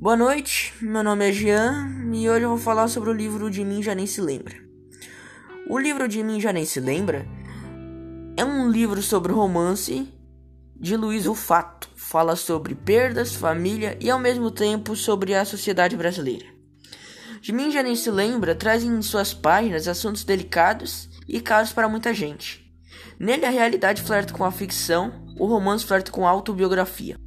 Boa noite, meu nome é Jean e hoje eu vou falar sobre o livro De Mim Já Nem Se Lembra. O livro De Mim Já Nem Se Lembra é um livro sobre romance de Luiz Rufato. Fala sobre perdas, família e ao mesmo tempo sobre a sociedade brasileira. De Mim Já Nem Se Lembra traz em suas páginas assuntos delicados e caros para muita gente. Nele a realidade flerta com a ficção, o romance flerta com a autobiografia.